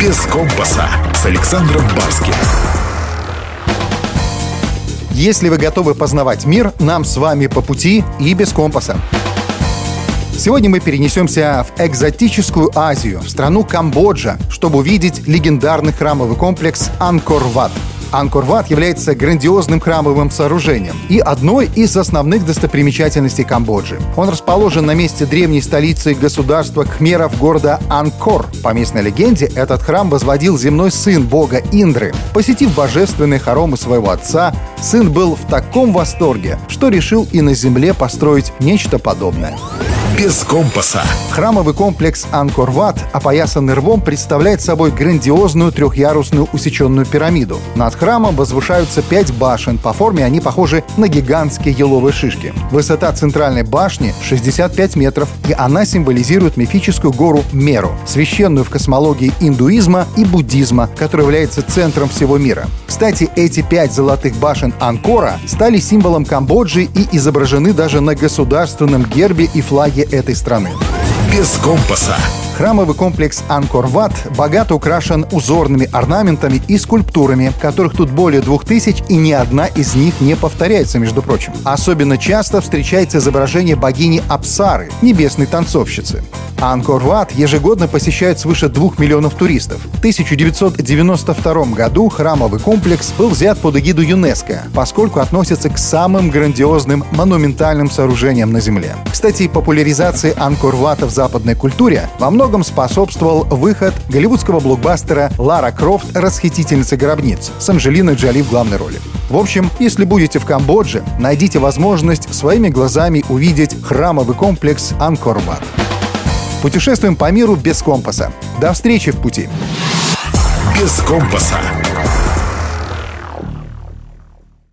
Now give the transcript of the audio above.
«Без компаса» с Александром Барским. Если вы готовы познавать мир, нам с вами по пути и без компаса. Сегодня мы перенесемся в экзотическую Азию, в страну Камбоджа, чтобы увидеть легендарный храмовый комплекс Анкор-Ват – Анкор-Ват является грандиозным храмовым сооружением и одной из основных достопримечательностей Камбоджи. Он расположен на месте древней столицы государства Кхмеров города Анкор. По местной легенде, этот храм возводил земной сын бога Индры. Посетив божественные хоромы своего отца, сын был в таком восторге, что решил и на земле построить нечто подобное без компаса. Храмовый комплекс Анкорват, опоясанный рвом, представляет собой грандиозную трехъярусную усеченную пирамиду. Над храмом возвышаются пять башен. По форме они похожи на гигантские еловые шишки. Высота центральной башни 65 метров, и она символизирует мифическую гору Меру, священную в космологии индуизма и буддизма, которая является центром всего мира. Кстати, эти пять золотых башен Анкора стали символом Камбоджи и изображены даже на государственном гербе и флаге этой страны. Без компаса. Храмовый комплекс Анкор-Ват богато украшен узорными орнаментами и скульптурами, которых тут более двух тысяч, и ни одна из них не повторяется, между прочим. Особенно часто встречается изображение богини Апсары, небесной танцовщицы. Анкор-Ват ежегодно посещает свыше двух миллионов туристов. В 1992 году храмовый комплекс был взят под эгиду ЮНЕСКО, поскольку относится к самым грандиозным монументальным сооружениям на Земле. Кстати, популяризации Анкор-Вата в западной культуре во многом способствовал выход голливудского блокбастера «Лара Крофт. Расхитительница гробниц» с Анджелиной Джоли в главной роли. В общем, если будете в Камбодже, найдите возможность своими глазами увидеть храмовый комплекс Анкор-Ват. Путешествуем по миру без компаса. До встречи в пути. Без компаса.